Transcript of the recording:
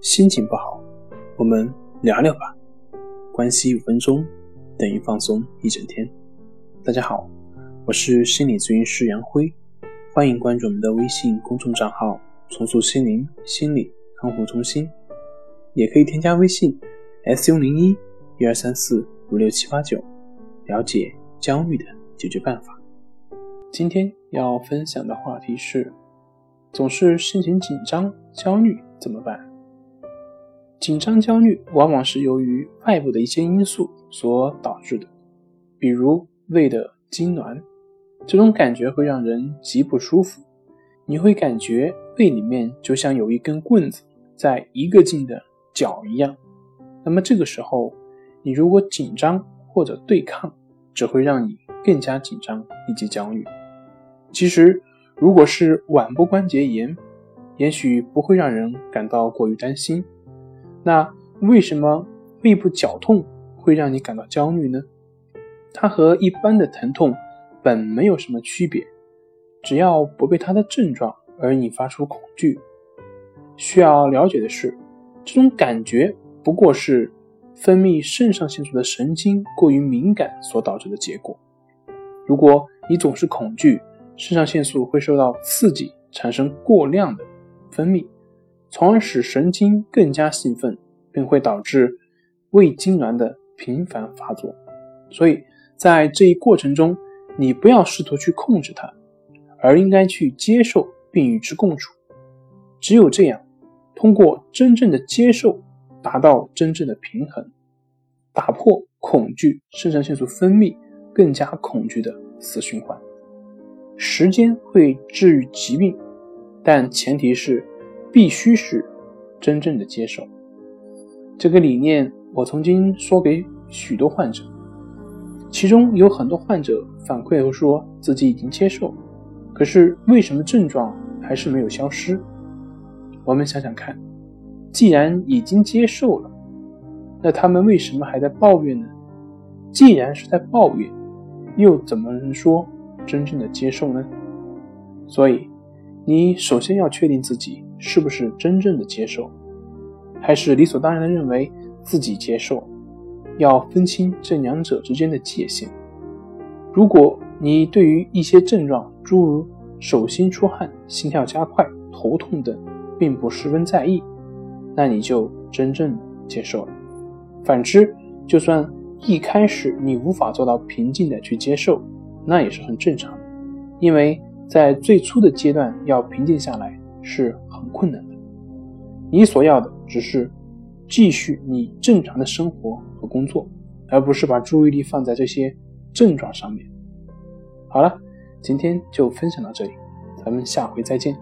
心情不好，我们聊聊吧。关系五分钟等于放松一整天。大家好，我是心理咨询师杨辉，欢迎关注我们的微信公众账号“重塑心灵心理康复中心”，也可以添加微信 s u 零一一二三四五六七八九，了解焦虑的解决办法。今天要分享的话题是：总是心情紧张、焦虑怎么办？紧张、焦虑往往是由于外部的一些因素所导致的，比如胃的痉挛，这种感觉会让人极不舒服。你会感觉胃里面就像有一根棍子在一个劲的搅一样。那么这个时候，你如果紧张或者对抗，只会让你更加紧张以及焦虑。其实，如果是腕部关节炎，也许不会让人感到过于担心。那为什么胃部绞痛会让你感到焦虑呢？它和一般的疼痛本没有什么区别，只要不被它的症状而引发出恐惧。需要了解的是，这种感觉不过是分泌肾上腺素的神经过于敏感所导致的结果。如果你总是恐惧，肾上腺素会受到刺激，产生过量的分泌。从而使神经更加兴奋，并会导致胃痉挛的频繁发作。所以在这一过程中，你不要试图去控制它，而应该去接受并与之共处。只有这样，通过真正的接受，达到真正的平衡，打破恐惧肾上腺素分泌更加恐惧的死循环。时间会治愈疾病，但前提是。必须是真正的接受这个理念。我曾经说给许多患者，其中有很多患者反馈后说自己已经接受，可是为什么症状还是没有消失？我们想想看，既然已经接受了，那他们为什么还在抱怨呢？既然是在抱怨，又怎么能说真正的接受呢？所以，你首先要确定自己。是不是真正的接受，还是理所当然的认为自己接受？要分清这两者之间的界限。如果你对于一些症状，诸如手心出汗、心跳加快、头痛等，并不十分在意，那你就真正接受了。反之，就算一开始你无法做到平静的去接受，那也是很正常的，因为在最初的阶段要平静下来。是很困难的。你所要的只是继续你正常的生活和工作，而不是把注意力放在这些症状上面。好了，今天就分享到这里，咱们下回再见。